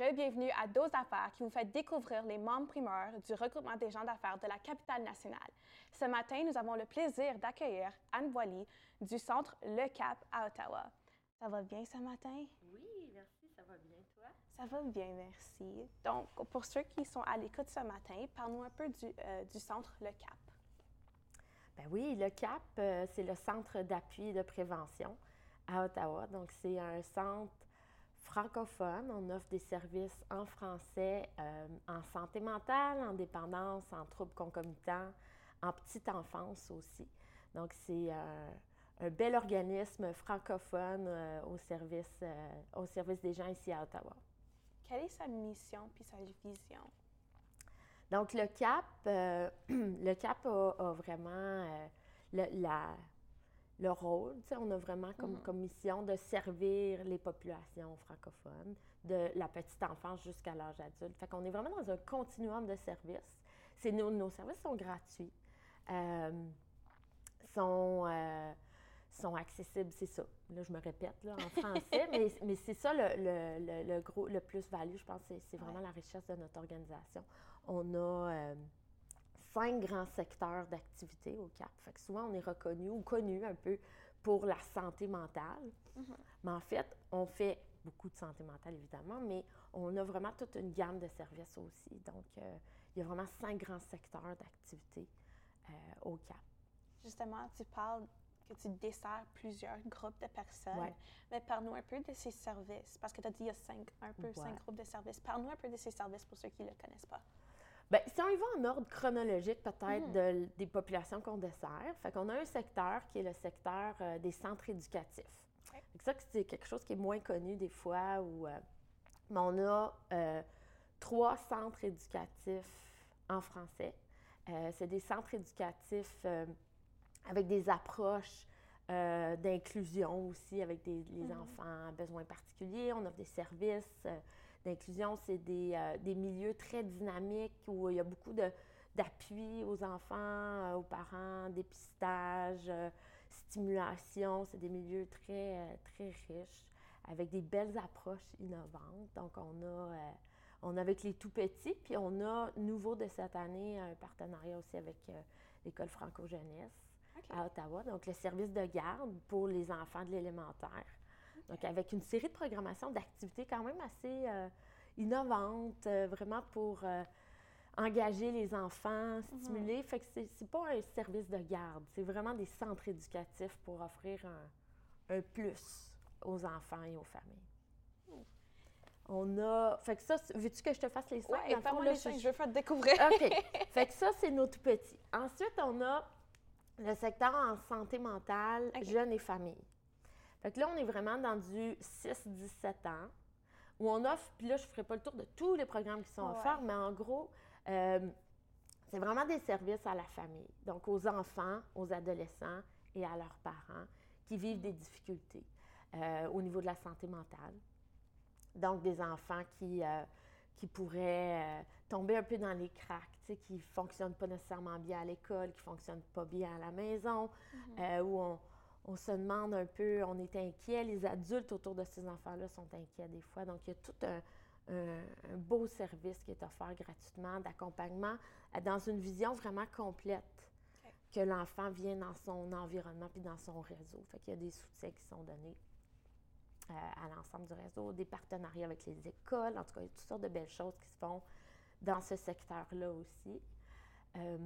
re-bienvenue à Dose d'affaires qui vous fait découvrir les membres primeurs du regroupement des gens d'affaires de la capitale nationale. Ce matin, nous avons le plaisir d'accueillir Anne Boily du centre Le Cap à Ottawa. Ça va bien ce matin? Oui, merci, ça va bien, toi? Ça va bien, merci. Donc, pour ceux qui sont à l'écoute ce matin, parle-nous un peu du, euh, du centre Le Cap. Ben oui, le CAP, euh, c'est le centre d'appui et de prévention à Ottawa. Donc, c'est un centre francophone. On offre des services en français, euh, en santé mentale, en dépendance, en troubles concomitants, en petite enfance aussi. Donc, c'est euh, un bel organisme francophone euh, au, service, au service des gens ici à Ottawa. Quelle est sa mission puis sa vision? Donc, le CAP, le CAP a, a vraiment le, la- le rôle, tu sais, on a vraiment comme, comme mission de servir les populations francophones, de la petite enfance jusqu'à l'âge adulte. Fait qu'on est vraiment dans un continuum de services. C'est nos, nos services sont gratuits, euh, sont, euh, sont accessibles, c'est ça. Là, je me répète là, en français, mais, mais c'est ça le, le- le- le gros, le plus-value, je pense, c'est, c'est vraiment Ouais. la richesse de notre organisation. On a euh, cinq grands secteurs d'activité au CAP. Fait que souvent, on est reconnu ou connu un peu pour la santé mentale. Mais en fait, on fait beaucoup de santé mentale, évidemment, mais on a vraiment toute une gamme de services aussi. Donc, euh, il y a vraiment cinq grands secteurs d'activité euh, au CAP. Justement, tu parles que tu desserres plusieurs groupes de personnes. Ouais. Mais parle-nous un peu de ces services, parce que tu as dit qu'il y a cinq, un peu Ouais. cinq groupes de services. Parle-nous un peu de ces services pour ceux qui ne le connaissent pas. Bien, si on y va en ordre chronologique, peut-être, de- des populations qu'on dessert, fait qu'on a un secteur qui est le secteur euh, des centres éducatifs. Ça, c'est quelque chose qui est moins connu des fois, où, euh, mais on a euh, trois centres éducatifs en français. C'est des centres éducatifs avec des approches d'inclusion aussi, avec des, les enfants à besoins particuliers. On offre des services d'inclusion. C'est des, euh, des milieux très dynamiques où il y a beaucoup de- d'appui aux enfants, euh, aux parents, dépistage, euh, stimulation. C'est des milieux très, très riches avec des belles approches innovantes. Donc, on a, on a avec les tout petits, puis on a, nouveau de cette année, un partenariat aussi avec l'École franco-jeunesse à Ottawa, donc le service de garde pour les enfants de l'élémentaire. Donc, avec une série de programmations d'activités quand même assez euh, innovantes, euh, vraiment pour euh, engager les enfants, stimuler. Fait que c'est, pas un service de garde, c'est vraiment des centres éducatifs pour offrir un, un plus aux enfants et aux familles. On a. Fait que ça, veux-tu que je te fasse les cinq? Là, les je- cinq, je veux faire découvrir. OK. fait que ça, c'est nos tout petits. Ensuite, on a le secteur en santé mentale, jeunes et familles. Fait que là, on est vraiment dans du 6-17 ans, où on offre, puis là, je ne ferai pas le tour de tous les programmes qui sont Ouais. offerts, mais en gros, euh, c'est vraiment des services à la famille, donc aux enfants, aux adolescents et à leurs parents qui vivent des difficultés euh, au niveau de la santé mentale. Donc, des enfants qui, euh, qui pourraient euh, tomber un peu dans les cracks, qui ne fonctionnent pas nécessairement bien à l'école, qui ne fonctionnent pas bien à la maison, euh, où on, on se demande un peu, on est inquiet, les adultes autour de ces enfants-là sont inquiets des fois. Donc, il y a tout un, un- un beau service qui est offert gratuitement d'accompagnement dans une vision vraiment complète que l'enfant vient dans son environnement puis dans son réseau. Fait qu'il y a des soutiens qui sont donnés euh, à l'ensemble du réseau, des partenariats avec les écoles. En tout cas, il y a toutes sortes de belles choses qui se font dans ce secteur-là aussi. Euh,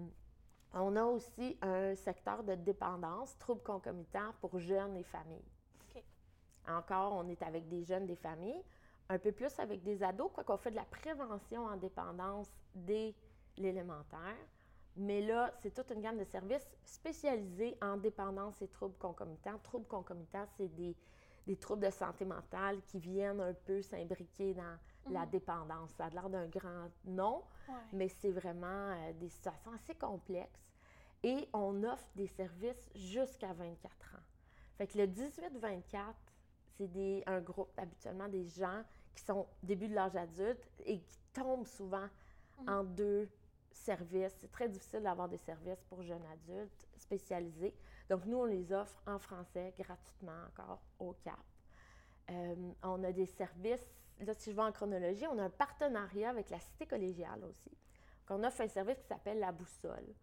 on a aussi un secteur de dépendance, troubles concomitants pour jeunes et familles. Encore, on est avec des jeunes, des familles, un peu plus avec des ados, quoi qu'on fait de la prévention en dépendance dès l'élémentaire. Mais là, c'est toute une gamme de services spécialisés en dépendance et troubles concomitants. Troubles concomitants, c'est des, des troubles de santé mentale qui viennent un peu s'imbriquer dans la dépendance. Ça a l'air d'un grand nom, Ouais. mais c'est vraiment euh, des situations assez complexes. Et on offre des services jusqu'à 24 ans. Fait que le 18-24, c'est un groupe habituellement des gens qui sont début de l'âge adulte et qui tombent souvent en deux services. C'est très difficile d'avoir des services pour jeunes adultes spécialisés. Donc, nous, on les offre en français gratuitement encore au CAP. Euh, on a des services là, si je vais en chronologie, on a un partenariat avec la Cité collégiale aussi. Donc, on offre un service qui s'appelle La Boussole,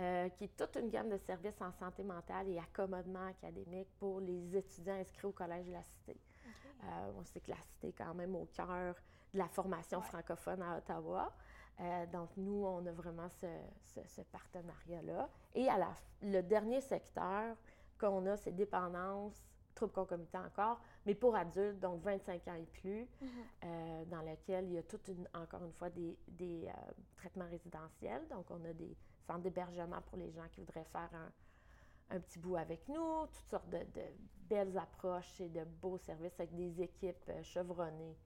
euh, qui est toute une gamme de services en santé mentale et accommodement académique pour les étudiants inscrits au Collège de la Cité. Euh, on sait que la Cité est quand même au cœur de la formation francophone à Ottawa. Euh, donc, nous, on a vraiment ce, ce, partenariat-là. Et à la, le dernier secteur qu'on a, c'est dépendance, troubles concomitants encore, mais pour adultes, donc 25 ans et plus, mm-hmm. euh, dans lequel il y a toute une, encore une fois des, des euh, traitements résidentiels. Donc, on a des centres d'hébergement pour les gens qui voudraient faire un, un petit bout avec nous, toutes sortes de, de, belles approches et de beaux services avec des équipes chevronnées.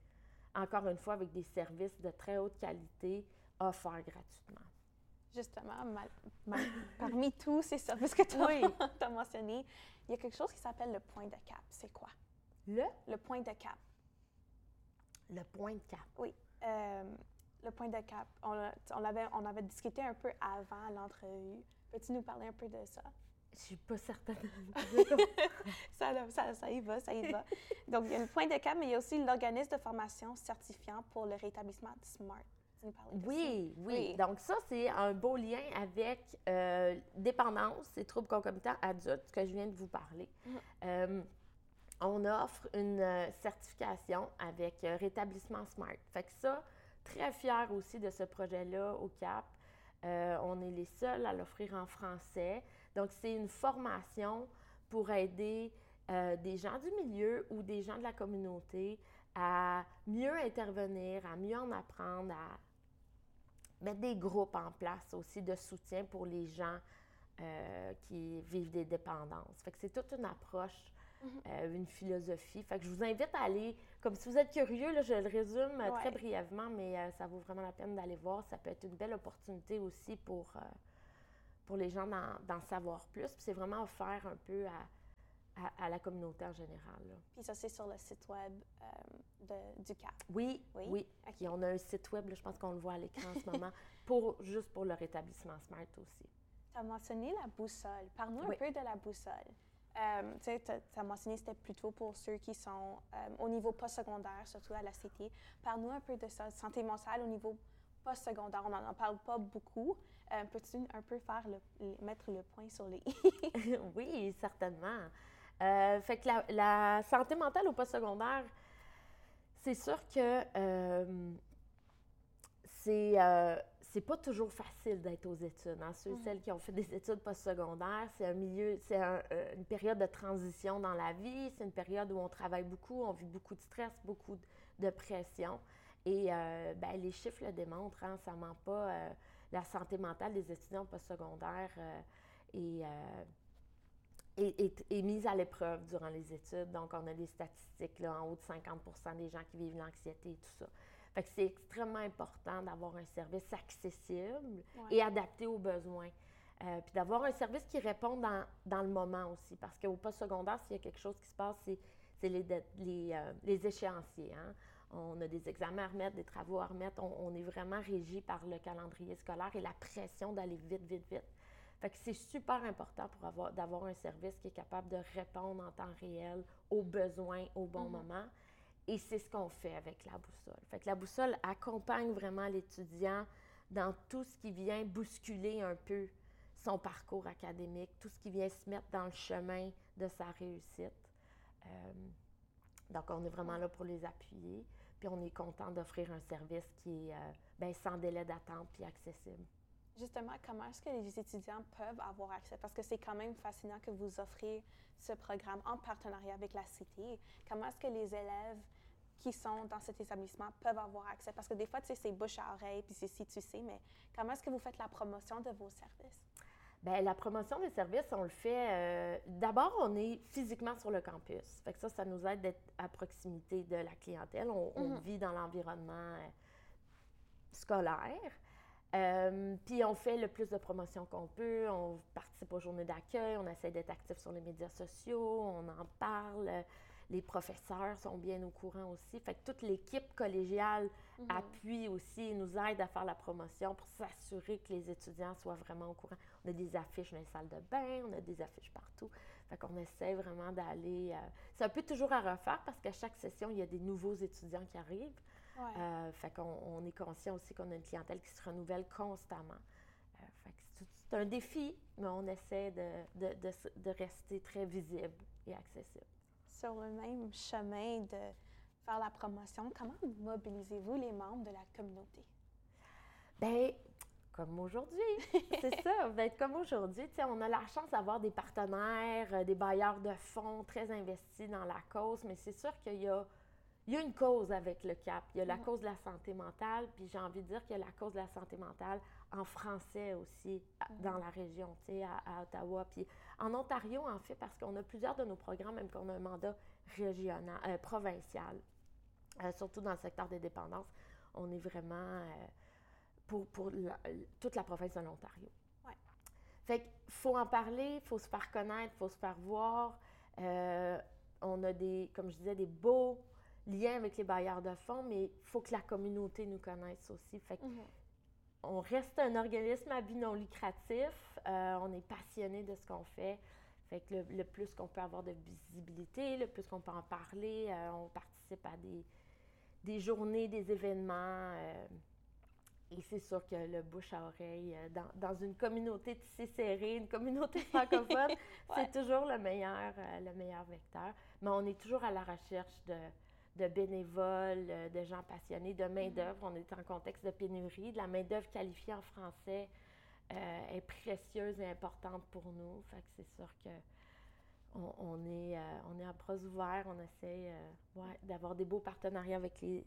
Encore une fois, avec des services de très haute qualité offert gratuitement. Justement, parmi tous ces services que tu as, mentionnés, il y a quelque chose qui s'appelle le point de cap. C'est quoi? Le? Le point de cap. Le point de cap. Oui. Euh, le point de cap. On, on, avait, on avait discuté un peu avant l'entrevue. Peux-tu nous parler un peu de ça? Je suis pas certaine. ça, ça, ça, y va, ça y va. Donc, il y a le point de cap, mais il y a aussi l'organisme de formation certifiant pour le rétablissement SMART. Oui, oui, Donc ça, c'est un beau lien avec euh, dépendance et troubles concomitants adultes que je viens de vous parler. Mm. Euh, on offre une euh, certification avec rétablissement SMART. Fait que ça, très fier aussi de ce projet-là au CAP. on est les seuls à l'offrir en français. Donc, c'est une formation pour aider des gens du milieu ou des gens de la communauté à mieux intervenir, à mieux en apprendre, à mettre des groupes en place aussi de soutien pour les gens euh, qui vivent des dépendances. Fait que c'est toute une approche, mhm. euh, une philosophie. Fait que je vous invite à aller, comme si vous êtes curieux, là, je le résume euh, très brièvement, mais ça vaut vraiment la peine d'aller voir. Ça peut être une belle opportunité aussi pour, pour les gens d'en savoir plus. Puis c'est vraiment offert un peu à, à, la communauté en général. Puis ça, c'est sur le site web euh, de, du CAP. Oui, oui? oui. on a un site web, je pense qu'on le voit à l'écran en ce moment, pour, juste pour le rétablissement SMART aussi. Tu as mentionné la boussole. Parle-nous un peu de la boussole. Euh, tu as mentionné que c'était plutôt pour ceux qui sont euh, au niveau postsecondaire, surtout à la Cité. Parle-nous un peu de ça, santé mentale au niveau postsecondaire. On n'en parle pas beaucoup. Peux-tu un peu faire le, mettre le point sur les... oui, certainement. Euh, fait que la, santé mentale au postsecondaire, c'est sûr que euh, euh, c'est pas toujours facile d'être aux études. Hein. Ceux mm. celles qui ont fait des études postsecondaires, c'est un milieu, c'est une période de transition dans la vie. C'est une période où on travaille beaucoup, on vit beaucoup de stress, beaucoup de pression. Et ben, les chiffres le démontrent, hein, ça ment pas. la santé mentale des étudiants postsecondaires est est, mise à l'épreuve durant les études. Donc, on a des statistiques là, en haut de 50 des gens qui vivent l'anxiété et tout ça. Fait que c'est extrêmement important d'avoir un service accessible et adapté aux besoins. Euh, puis d'avoir un service qui répond dans, dans le moment aussi. Parce qu'au post-secondaire, s'il y a quelque chose qui se passe, c'est les, les, euh, les, échéanciers. Hein? On a des examens à remettre, des travaux à remettre. On, on est vraiment régi par le calendrier scolaire et la pression d'aller vite, vite, vite. Fait que c'est super important pour avoir, d'avoir un service qui est capable de répondre en temps réel aux besoins au bon mhm. moment. Et c'est ce qu'on fait avec la boussole. Fait que la boussole accompagne vraiment l'étudiant dans tout ce qui vient bousculer un peu son parcours académique, tout ce qui vient se mettre dans le chemin de sa réussite. Euh, donc, on est vraiment là pour les appuyer. Puis, on est content d'offrir un service qui est euh, ben, sans délai d'attente puis accessible justement, comment est-ce que les étudiants peuvent avoir accès? Parce que c'est quand même fascinant que vous offrez ce programme en partenariat avec la Cité. Comment est-ce que les élèves qui sont dans cet établissement peuvent avoir accès? Parce que des fois, tu sais, c'est bouche à oreille, puis c'est si tu sais, mais comment est-ce que vous faites la promotion de vos services? Bien, la promotion des services, on le fait. Euh, d'abord, on est physiquement sur le campus. Fait que ça, ça nous aide d'être à proximité de la clientèle. On, mm-hmm. vit dans l'environnement euh, scolaire. Euh, puis on fait le plus de promotion qu'on peut, on participe aux journées d'accueil, on essaie d'être actif sur les médias sociaux, on en parle. Les professeurs sont bien au courant aussi. Fait que toute l'équipe collégiale mhm. appuie aussi, nous aide à faire la promotion pour s'assurer que les étudiants soient vraiment au courant. On a des affiches dans les salles de bain, on a des affiches partout. Fait qu'on essaie vraiment d'aller. Euh, c'est un peu toujours à refaire parce qu'à chaque session, il y a des nouveaux étudiants qui arrivent. Euh, fait qu'on on est conscient aussi qu'on a une clientèle qui se renouvelle constamment. Euh, fait que c'est un défi, mais on essaie de, de, de, de, rester très visible et accessible. Sur le même chemin de faire la promotion, comment mobilisez-vous les membres de la communauté? Bien, comme aujourd'hui. c'est ça, va être comme aujourd'hui. On a la chance d'avoir des partenaires, euh, des bailleurs de fonds très investis dans la cause, mais c'est sûr qu'il y a, il y a une cause avec le CAP. Il y a la cause de la santé mentale, puis j'ai envie de dire qu'il y a la cause de la santé mentale en français aussi dans la région, à, à Ottawa. Puis en Ontario, en fait, parce qu'on a plusieurs de nos programmes, même qu'on a un mandat régional, euh, provincial, euh, surtout dans le secteur des dépendances, on est vraiment pour, toute la province de l'Ontario. Ouais. Fait qu'il faut en parler, il faut se faire connaître, il faut se faire voir. Euh, on a des, comme je disais, des beaux liens avec les bailleurs de fonds, mais il faut que la communauté nous connaisse aussi. Fait que mm-hmm. on reste un organisme à but non lucratif. Euh, on est passionné de ce qu'on fait. Fait que le, plus qu'on peut avoir de visibilité, le plus qu'on peut en parler, euh, on participe à des, des journées, des événements. Et c'est sûr que le bouche à oreille, euh, dans, dans une communauté si serrée, une communauté francophone, c'est toujours le meilleur, euh, le meilleur vecteur. Mais on est toujours à la recherche de, de bénévoles, euh, de gens passionnés, de main-d'œuvre. On est en contexte de pénurie. De la main-d'œuvre qualifiée en français est précieuse et importante pour nous. Fait que c'est sûr que on, est, on est à bras ouverts. On essaie d'avoir des beaux partenariats avec les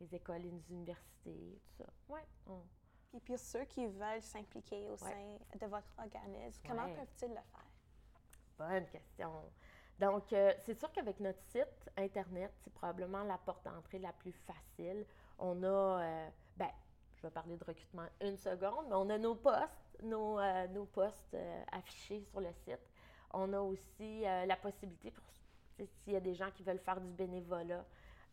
les écoles et les universités, tout ça. Ouais. Puis pour ceux qui veulent s'impliquer au sein de votre organisme, comment peuvent-ils le faire? Bonne question. Donc, euh, c'est sûr qu'avec notre site Internet, c'est probablement la porte d'entrée la plus facile. On a, euh, ben, je vais parler de recrutement une seconde, mais on a nos postes, nos, euh, nos postes affichés sur le site. On a aussi la possibilité pour, s'il y a des gens qui veulent faire du bénévolat,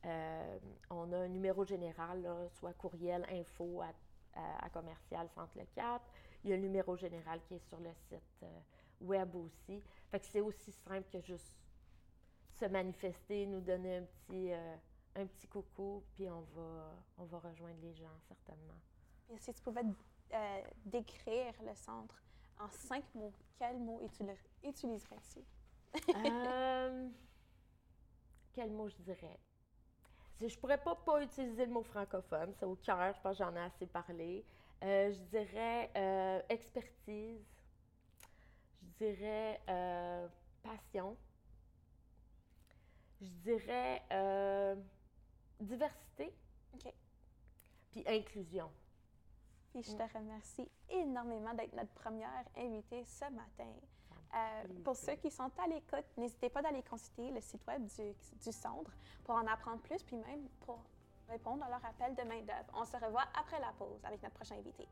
euh, on a un numéro général, soit courriel info à, commercial Centre Le Cap. Il y a un numéro général qui est sur le site euh, web aussi. Fait que c'est aussi simple que juste se manifester, nous donner un petit, euh, un petit coucou, puis on va, on va rejoindre les gens certainement. Et si tu pouvais décrire le centre en cinq mots, quels mots utiliserais-tu? quel mot je dirais? Je pourrais pas pas utiliser le mot francophone, c'est au cœur, je pense que j'en ai assez parlé. Euh, je dirais euh, expertise, je dirais euh, passion, je dirais diversité, puis inclusion. Puis je te mm. remercie énormément d'être notre première invitée ce matin. Euh, pour ceux qui sont à l'écoute, n'hésitez pas d'aller consulter le site web du, Centre pour en apprendre plus, puis même pour répondre à leur appel de main-d'œuvre. On se revoit après la pause avec notre prochain invité.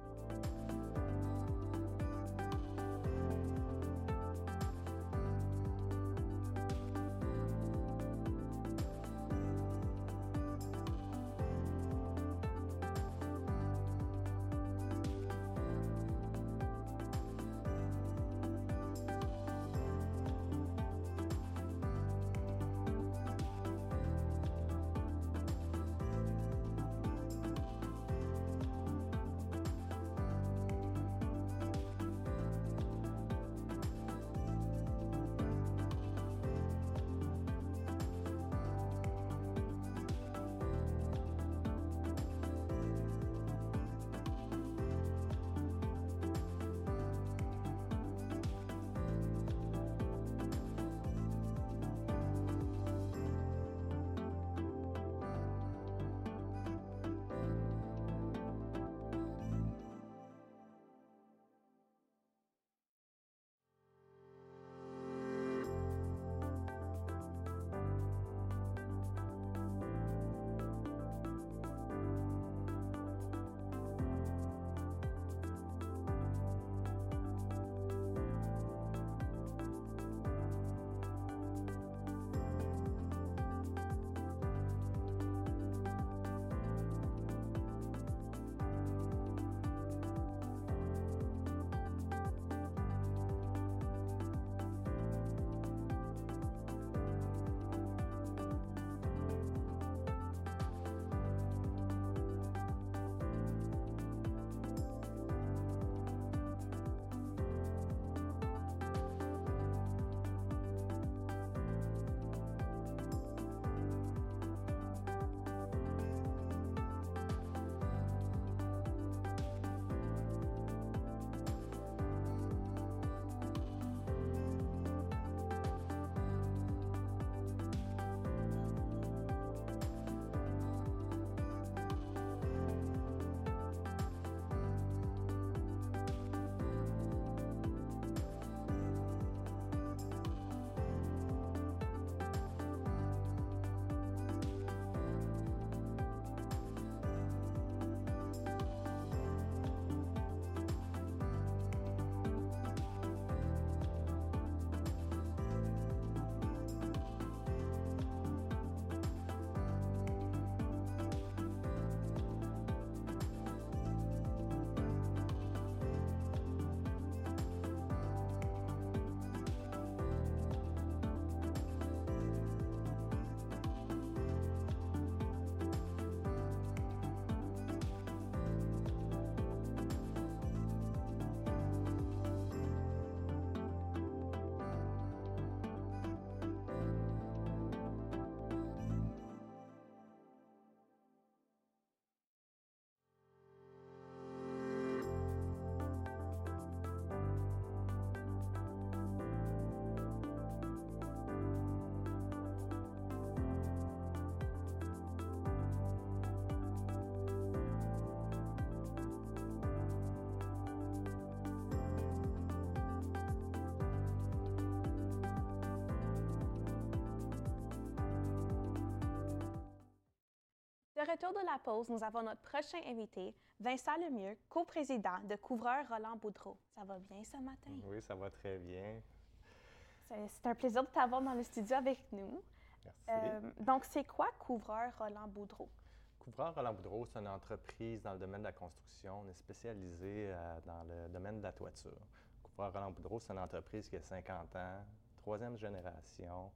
Thank you. De retour de la pause, nous avons notre prochain invité, Vincent Lemieux, coprésident de Couvreur Roland Boudreau. Ça va bien ce matin? Oui, ça va très bien. C'est un plaisir de t'avoir dans le studio avec nous. Merci. Euh, donc, c'est quoi Couvreur Roland Boudreau? Couvreur Roland Boudreau, c'est une entreprise dans le domaine de la construction. On est spécialisé euh, dans le domaine de la toiture. Couvreur Roland Boudreau, c'est une entreprise qui a 50 ans, troisième génération,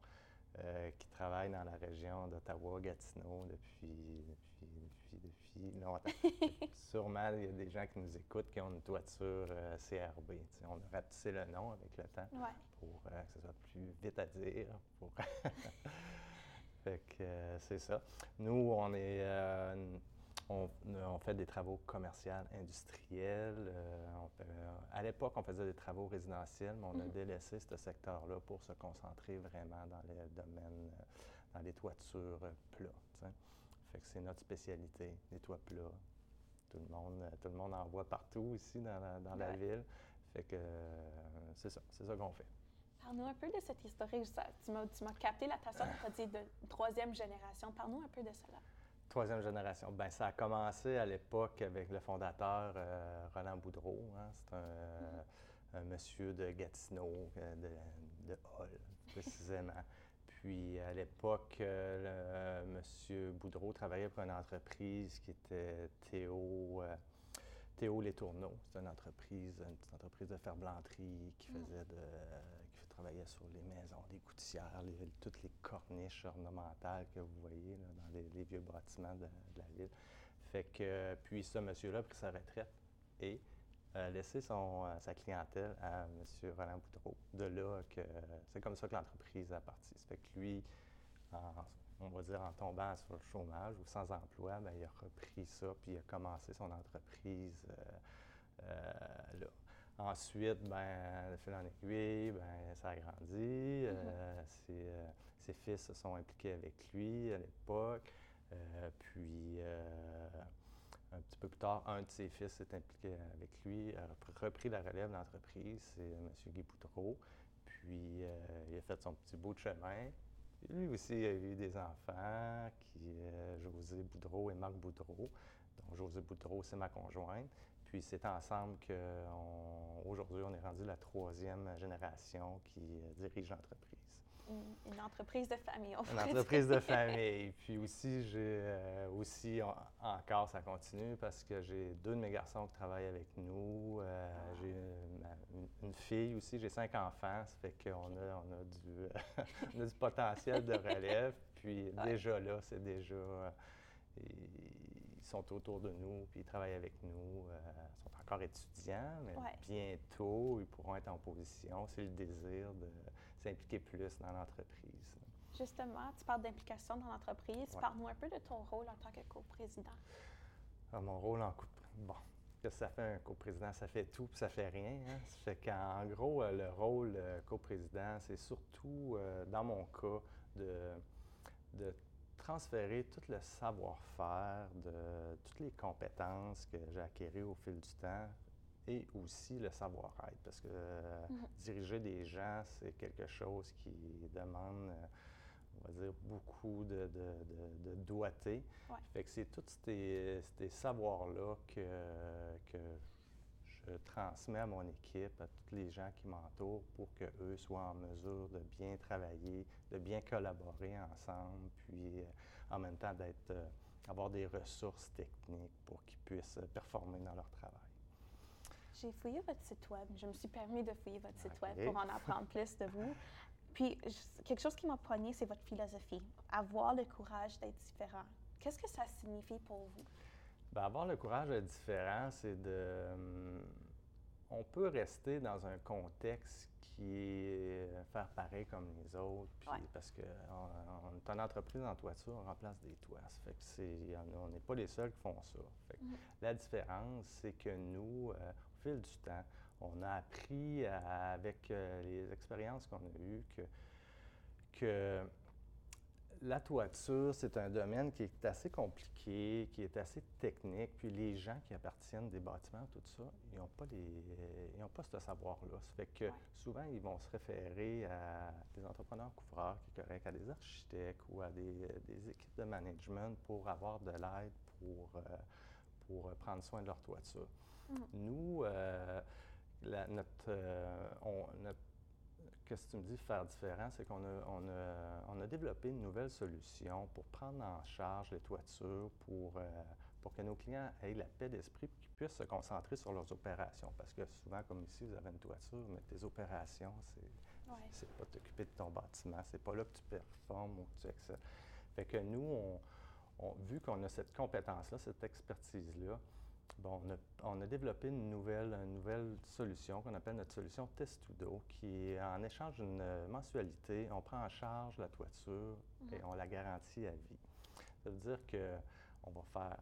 euh, qui travaille dans la région d'Ottawa-Gatineau depuis, depuis, depuis, depuis longtemps. Sûrement, il y a des gens qui nous écoutent qui ont une toiture euh, CRB. T'sais, on a rapetissé le nom avec le temps Ouais. pour euh, que ce soit plus vite à dire. Pour fait que c'est ça. Nous, on est. on, on fait des travaux commerciaux, industriels. euh, on euh, à l'époque, on faisait des travaux résidentiels, mais on a Mhm. délaissé ce secteur-là pour se concentrer vraiment dans le domaine, euh, dans les toitures euh, plats. t'sais. Fait que c'est notre spécialité, les toits plats. Tout le monde, euh, tout le monde en voit partout ici dans la, dans la Ouais. ville. Fait que euh, c'est ça, c'est ça qu'on fait. Parle-nous un peu de cette historique. Ça- Tu m'as tu m'as capté l'attention, tu as dit de troisième génération. Parle-nous un peu de cela. Troisième génération. Ben, ça a commencé à l'époque avec le fondateur euh, Roland Boudreau. hein. C'est un, un monsieur de Gatineau, euh, de, de Hall, précisément. Puis à l'époque, euh, le monsieur Boudreau travaillait pour une entreprise qui était Théo, euh, Théo Les Tourneaux. C'est une entreprise, une petite entreprise de ferblanterie qui Mm. faisait de, travaillait sur les maisons, les gouttières, toutes les corniches ornementales que vous voyez dans les, vieux bâtiments de, la ville. Fait que, puis ce monsieur-là a pris sa retraite et a laissé son, euh, sa clientèle à M. Roland Boudreau. De là que c'est comme ça que l'entreprise a parti. Fait que lui, en- on va dire en tombant sur le chômage ou sans emploi, ben, il a repris ça puis il a commencé son entreprise euh, euh, là. Ensuite, ben, de fil en aiguille, ben, ça a grandi. Euh, ses, euh, ses fils se sont impliqués avec lui à l'époque. Euh, puis, euh, un petit peu plus tard, un de ses fils s'est impliqué avec lui, a repr- repris la relève de l'entreprise, c'est M. Guy Boutreau. Puis, euh, il a fait son petit bout de chemin. Lui aussi a eu des enfants, qui, euh, José Boudreau et Marc Boudreau. Donc, José Boudreau, c'est ma conjointe. Puis c'est ensemble qu'aujourd'hui, on est rendu la troisième génération qui euh, dirige l'entreprise. Une, une entreprise de famille, on Une entreprise de famille. Puis aussi, j'ai euh, aussi, en- encore, ça continue parce que j'ai deux de mes garçons qui travaillent avec nous. Euh, j'ai une, fille aussi, j'ai cinq enfants. Ça fait qu'on a, on a, du, on a du potentiel de relève. Puis Ouais. déjà là, c'est déjà. euh, ils sont autour de nous, puis ils travaillent avec nous. euh, ils sont encore étudiants, mais Ouais. bientôt, ils pourront être en position. C'est le désir de s'impliquer plus dans l'entreprise. Justement, tu parles d'implication dans l'entreprise. Ouais. Parle-nous un peu de ton rôle en tant que coprésident. Ah, mon rôle en coup Bon, que ça fait un coprésident? Ça fait tout, puis ça fait rien. hein. Ça fait qu'en gros, euh, le rôle euh, coprésident, c'est surtout, euh, dans mon cas, de, de transférer tout le savoir-faire, de toutes les compétences que j'ai acquises au fil du temps et aussi le savoir-être. Parce que euh, Mhm. diriger des gens, c'est quelque chose qui demande, euh, on va dire, beaucoup de, de, de- de doigté. Ouais. Fait que c'est tous ces, ces savoirs-là que, que je transmets à mon équipe, à tous les gens qui m'entourent pour qu'eux soient en mesure de bien travailler, de bien collaborer ensemble, puis euh, en même temps d'être, euh, avoir des ressources techniques pour qu'ils puissent euh, performer dans leur travail. J'ai fouillé votre site web. Je me suis permis de fouiller votre site web pour en apprendre plus de vous. Puis, quelque chose qui m'a poigné, c'est votre philosophie. Avoir le courage d'être différent. Qu'est-ce que ça signifie pour vous? Ben, avoir le courage d'être différent, c'est de. hum, on peut rester dans un contexte qui est euh, faire pareil comme les autres, puis Ouais. parce que on, on est une entreprise en toiture, on remplace des toits. Ça fait que c'est, il y en a- on n'est pas les seuls qui font ça. Fait que Mhm. La différence, c'est que nous, euh, au fil du temps, on a appris à- avec euh, les expériences qu'on a eues que, que la toiture, c'est un domaine qui est assez compliqué, qui est assez technique. Puis les gens qui appartiennent des bâtiments, tout ça, ils n'ont pas, les, ils n'ont pas ce savoir-là. Ça fait que Ouais. souvent, ils vont se référer à des entrepreneurs couvreurs, qui est correct, à des architectes ou à des, des équipes de management pour avoir de l'aide pour, pour prendre soin de leur toiture. Mm. Nous, la, notre, on, notre qu'est-ce que tu me dis faire différent, c'est qu'on a, on a, on a, développé une nouvelle solution pour prendre en charge les toitures, pour, pour que nos clients aient la paix d'esprit et qu'ils puissent se concentrer sur leurs opérations. Parce que souvent, comme ici, vous avez une toiture, mais tes opérations, c'est pas t'occuper de ton bâtiment, c'est pas là que tu performes ou que tu excelles. Fait que nous, on, vu qu'on a cette compétence-là, cette expertise-là, bon, on, a, développé une nouvelle, une nouvelle solution qu'on appelle notre solution Testudo, qui est en échange d'une mensualité, on prend en charge la toiture et mhm. on la garantit à vie. Ça veut dire qu'on va faire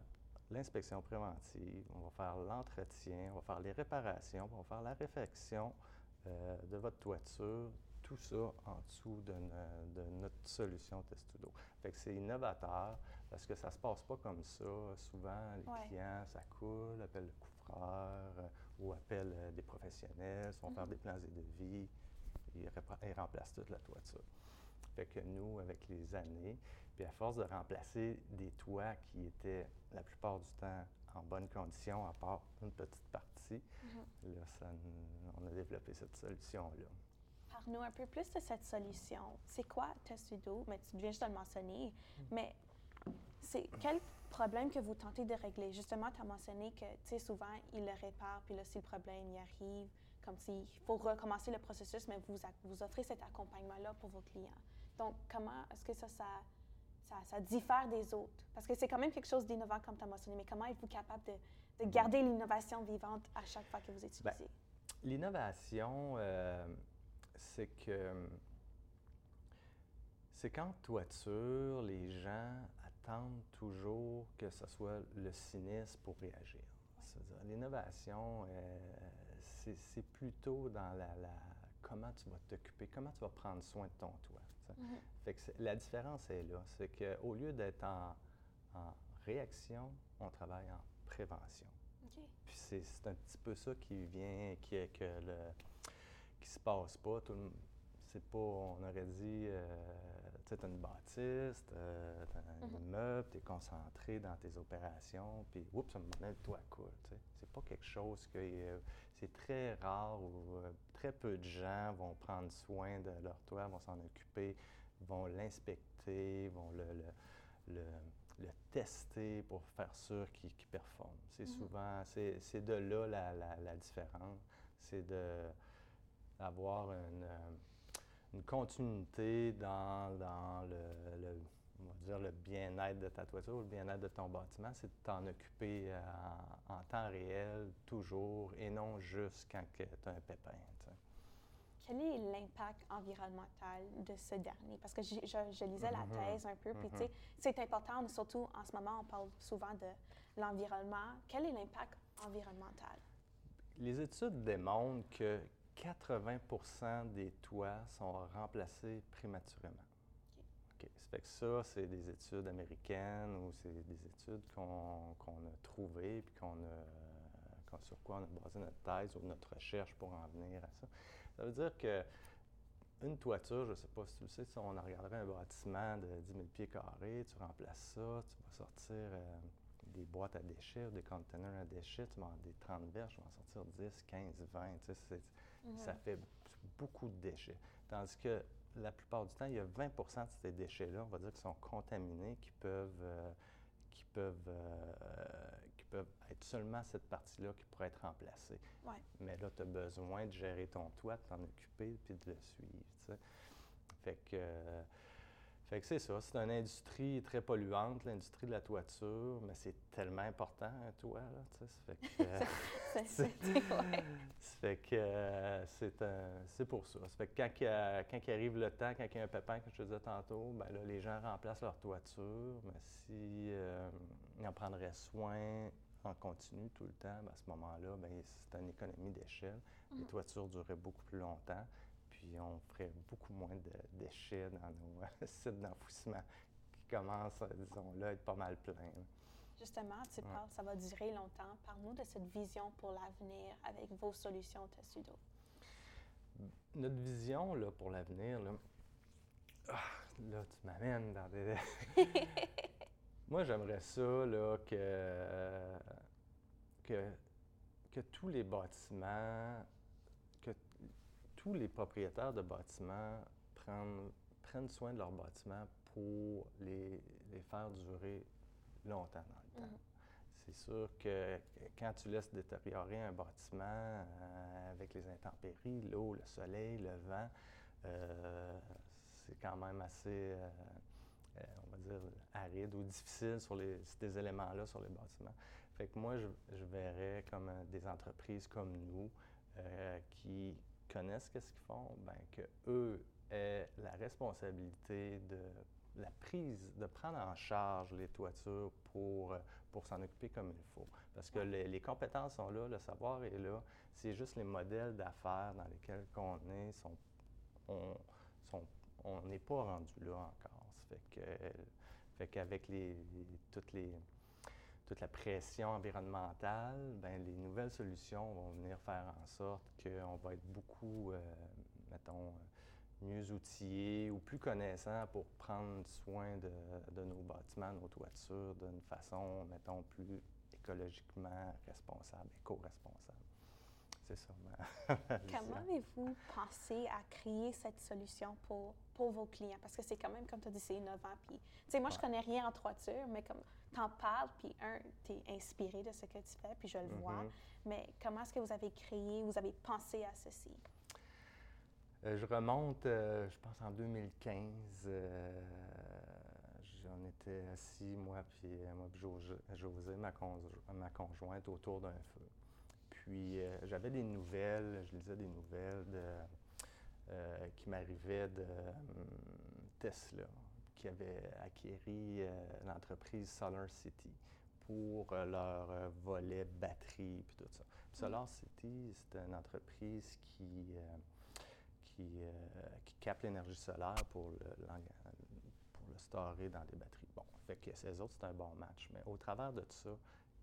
l'inspection préventive, on va faire l'entretien, on va faire les réparations, on va faire la réfection euh, de votre toiture, tout ça en dessous de, notre solution Testudo. Fait que c'est innovateur parce que ça ne se passe pas comme ça. Souvent, les clients, ça coule, appellent le couvreur euh, ou appellent euh, des professionnels, vont faire mm-hmm. des plans et de vie et, remplacent toute la toiture. Fait que nous, avec les années, puis à force de remplacer des toits qui étaient la plupart du temps en bonne condition, à part une petite partie, mm-hmm. là, ça, on a développé cette solution-là. Parle-nous un peu plus de cette solution. C'est quoi Testudo? Mais tu viens juste de le mentionner, mm-hmm. mais c'est quel problème que vous tentez de régler? Justement, tu as mentionné que, tu sais, souvent, il le répare, puis là, si le problème y arrive, comme s'il faut recommencer le processus, mais vous, vous offrez cet accompagnement-là pour vos clients. Donc, comment est-ce que ça, ça ça, diffère des autres? Parce que c'est quand même quelque chose d'innovant, comme tu as mentionné, mais comment êtes-vous capable de, garder l'innovation vivante à chaque fois que vous utilisez? Ben, l'innovation, euh, c'est que c'est qu'en toiture, les gens attendent toujours que ce soit le sinistre pour réagir. L'innovation, euh, c'est plutôt dans la, comment tu vas t'occuper, comment tu vas prendre soin de ton toit. Mm-hmm. Fait que la différence est là. C'est qu'au lieu d'être en, réaction, on travaille en prévention. Puis c'est un petit peu ça qui vient, qui, que le, qui se passe pas. C'est pas, on aurait dit, euh, tu sais, une bâtisse, tu as un mm-hmm. immeuble, tu es concentré dans tes opérations, puis oups, un moment le toit coule. C'est pas quelque chose que. c'est très rare ou euh, très peu de gens vont prendre soin de leur toit, vont s'en occuper, vont l'inspecter, vont le, le, le, tester pour faire sûr qu'il performe. C'est mm-hmm. souvent, c'est de là la, la, la différence. C'est d'avoir une, euh, une, continuité dans, dans le, on va dire le bien-être de ta toiture, le bien-être de ton bâtiment, c'est de t'en occuper euh, en, en, temps réel, toujours, et non juste quand tu as un pépin quel est l'impact environnemental de ce dernier? Parce que je, lisais la mm-hmm. thèse un peu, puis tu sais, mm-hmm. c'est important, surtout en ce moment, on parle souvent de l'environnement. Quel est l'impact environnemental? Les études démontrent que 80% des toits sont remplacés prématurément. OK. Ça fait que ça, c'est des études américaines ou c'est des études qu'on a trouvées puis qu'on a, sur quoi on a basé notre thèse ou notre recherche pour en venir à ça. Ça veut dire que une toiture, je ne sais pas si tu le sais, si on regarderait un bâtiment de 10 000 pieds carrés, tu remplaces ça, tu vas sortir euh, des boîtes à déchets des containers à déchets, tu vas des 30 verges, tu vas en sortir 10, 15, 20. Tu sais, Ça fait beaucoup de déchets. Tandis que la plupart du temps, il y a 20% de ces déchets-là, on va dire, qui sont contaminés, qui peuvent, euh, qui peuvent euh, peuvent être seulement cette partie-là qui pourrait être remplacée. Mais là, tu as besoin de gérer ton toit, de t'en occuper, puis de le suivre. Fait que, fait que c'est ça. C'est une industrie très polluante, l'industrie de la toiture, mais c'est tellement important, un toit. Là, ça fait que, fait que c'est pour ça. Ça fait que quand, quand il arrive le temps, quand il y a un pépin, comme je te disais tantôt, ben là, les gens remplacent leur toiture. Mais si euh, en prendraient soin en continu tout le temps, ben, à ce moment-là, ben, c'est une économie d'échelle. Les mm. toitures dureraient beaucoup plus longtemps, puis on ferait beaucoup moins de déchets dans nos sites d'enfouissement qui commencent, disons là, à être pas mal pleins. Justement, tu parles, ça va durer longtemps. Parle-nous de cette vision pour l'avenir avec vos solutions Testudo. Notre vision là, pour l'avenir, ah, là, tu m'amènes dans des. Moi, j'aimerais ça, là, que, que, que tous les bâtiments, tous les propriétaires de bâtiments prennent, prennent soin de leurs bâtiments pour les, les faire durer longtemps dans le temps. Mhm. C'est sûr que quand tu laisses détériorer un bâtiment euh, avec les intempéries, l'eau, le soleil, le vent, euh, c'est quand même assez, euh, on va dire, aride ou difficile sur les, ces éléments-là sur les bâtiments. Fait que moi, je, je verrais comme des entreprises comme nous qui connaissent qu'est-ce qu'ils font, ben, que eux aient la responsabilité de la prise, de prendre en charge les toitures pour, pour s'en occuper comme il faut. Parce que les, les compétences sont là, le savoir est là. C'est juste les modèles d'affaires dans lesquels on est, sont, on n'est pas rendu là encore. Ça fait que, fait qu'avec les- toutes les, toute la pression environnementale, ben, les nouvelles solutions vont venir faire en sorte qu'on va être beaucoup, euh, mettons, mieux outillés ou plus connaissants pour prendre soin de, de nos bâtiments, nos toitures d'une façon, mettons, plus écologiquement responsable, éco-responsable. C'est ça. Comment avez-vous pensé à créer cette solution pour, pour vos clients? Parce que c'est quand même, comme tu as dit, c'est innovant. Puis, moi, je Ouais. connais rien en toiture, mais comme t'en parles, puis un, tu es inspiré de ce que tu fais, puis je le vois. Mhm. Mais comment est-ce que vous avez créé, vous avez pensé à ceci? Euh, je remonte, euh, je pense en 2015. euh, J'en étais assis, moi, puis moi, puis José, José, ma, ma conjointe, autour d'un feu. Puis j'avais des nouvelles, je lisais des nouvelles de, qui m'arrivaient de hum, Tesla, qui avait acquéri euh, l'entreprise Solar City pour euh, leur euh, volet batterie puis tout ça. Puis Solar City, c'est une entreprise qui, qui, qui capte l'énergie solaire pour le, pour le storer dans des batteries. Bon, fait que ces autres, c'est un bon match. Mais au travers de tout ça,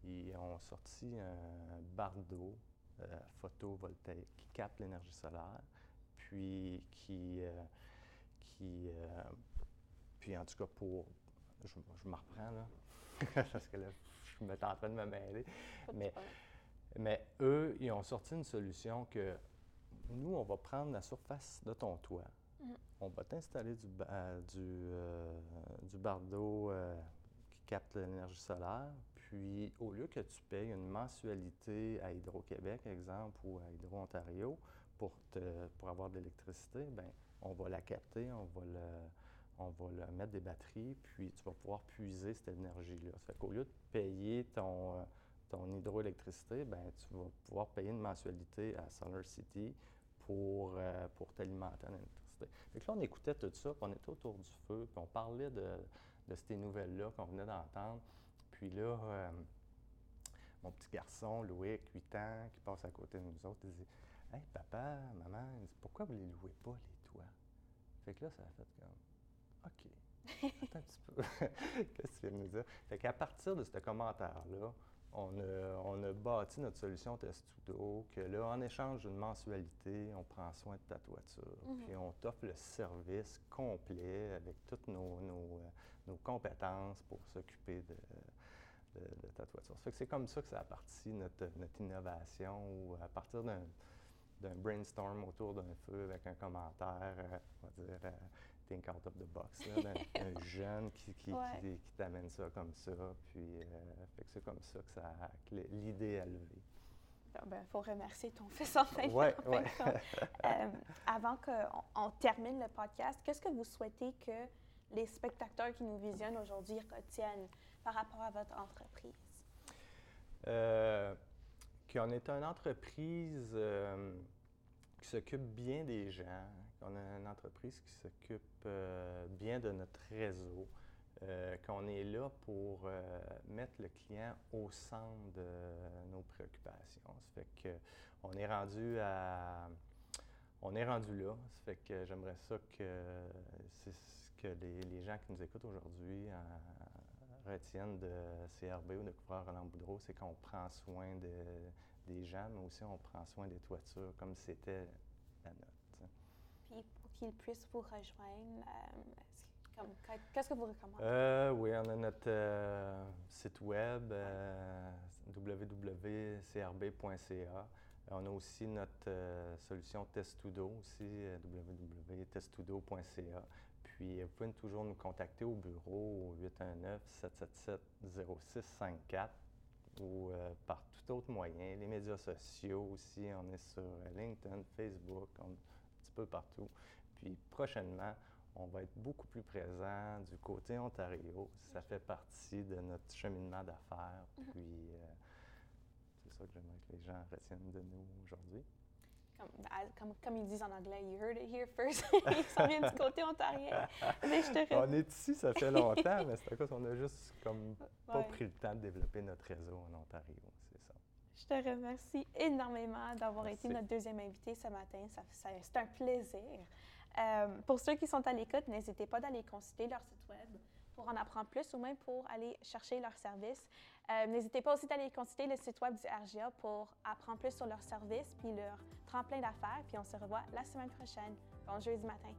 ils ont sorti un bardeau euh, photovoltaïque qui capte l'énergie solaire, puis qui, euh, qui euh, puis en tout cas pour, je, je me reprends là, parce que là, je me en train de me mêler, Mais- mais eux, ils ont sorti une solution que nous, on va prendre la surface de ton toit. Mhm. On va t'installer du, euh, du, euh, du bardeau euh, qui capte l'énergie solaire. Puis, au lieu que tu payes une mensualité à Hydro-Québec, exemple, ou à Hydro-Ontario pour, te- pour avoir de l'électricité, ben, on va la capter, on va le, on va mettre des batteries, puis tu vas pouvoir puiser cette énergie-là. Ça fait qu'au lieu de payer ton, euh, ton hydroélectricité, ben, tu vas pouvoir payer une mensualité à Solar City pour, euh, pour t'alimenter en électricité. Fait que là, on écoutait tout ça, puis on était autour du feu, puis on parlait de, de ces nouvelles-là qu'on venait d'entendre. Puis là, euh, mon petit garçon, Loïc, 8 ans, qui passe à côté de nous autres, il dit Hey, papa, maman, pourquoi vous les louez pas, les toits Fait que là, ça a fait comme OK. Attends un petit peu. Qu'est-ce que tu viens de nous dire? Fait qu'à partir de ce commentaire-là, on a, on a bâti notre solution Testudo, que là, en échange d'une mensualité, on prend soin de ta toiture. Mhm. Puis on t'offre le service complet avec toutes nos, nos, euh, nos compétences pour s'occuper de, de, de ta toiture. Ça fait que c'est comme ça que ça a parti notre, notre innovation, où à partir d'un brainstorm autour d'un feu avec un commentaire, euh, on va dire, euh, think out of the box, là, d'un jeune qui, qui, Ouais. qui- qui t'amène ça comme ça. Puis, euh, fait que c'est comme ça que, ça, que l'idée a levé. Il ben, faut remercier ton fils en fin, Ouais, ouais. Euh, avant qu'on on termine le podcast, qu'est-ce que vous souhaitez que les spectateurs qui nous visionnent aujourd'hui retiennent par rapport à votre entreprise? Euh, qu'on est une entreprise euh, qui s'occupe bien des gens, qu'on a une entreprise qui s'occupe euh, bien de notre réseau, euh, qu'on est là pour euh, mettre le client au centre de nos préoccupations. Ça fait que on est rendu à on est rendu là. Ça fait que j'aimerais ça que ce que les, gens qui nous écoutent aujourd'hui retiennent de CRB ou de Couvreur Roland Boudreau, c'est qu'on prend soin de- des gens, mais aussi on prend soin des toitures comme c'était la nôtre. tu sais. Puis pour qu'ils puissent vous rejoindre, euh, est-ce qu'est-ce que vous recommandez? Euh, oui, on a notre euh, site web euh, www.crb.ca. On a aussi notre solution Testudo aussi, www.testudo.ca. Puis vous pouvez toujours nous contacter au bureau au 819-777-0654 ou par tout autre moyen. Les médias sociaux aussi, on est sur LinkedIn, Facebook, peu partout. Puis prochainement, on va être beaucoup plus présent du côté Ontario. Ça fait partie de notre cheminement d'affaires. Puis euh, c'est ça que j'aimerais que les gens retiennent de nous aujourd'hui. Comme, à- comme, comme ils disent en anglais, you heard it here first. ils s'en viennent du côté ontarien. Mais je te On est ici, ça fait longtemps, mais c'est à cause qu'on a juste comme pas Ouais. pris le temps de développer notre réseau en Ontario. Je te remercie énormément d'avoir été notre deuxième invité ce matin. C'est un plaisir. Euh, pour ceux qui sont à l'écoute, n'hésitez pas d'aller consulter leur site web pour en apprendre plus ou même pour aller chercher leurs services. Euh, n'hésitez pas aussi d'aller consulter le site web du RGA pour apprendre plus sur leurs services puis leur tremplin d'affaires. Puis on se revoit la semaine prochaine. Bon jeudi matin.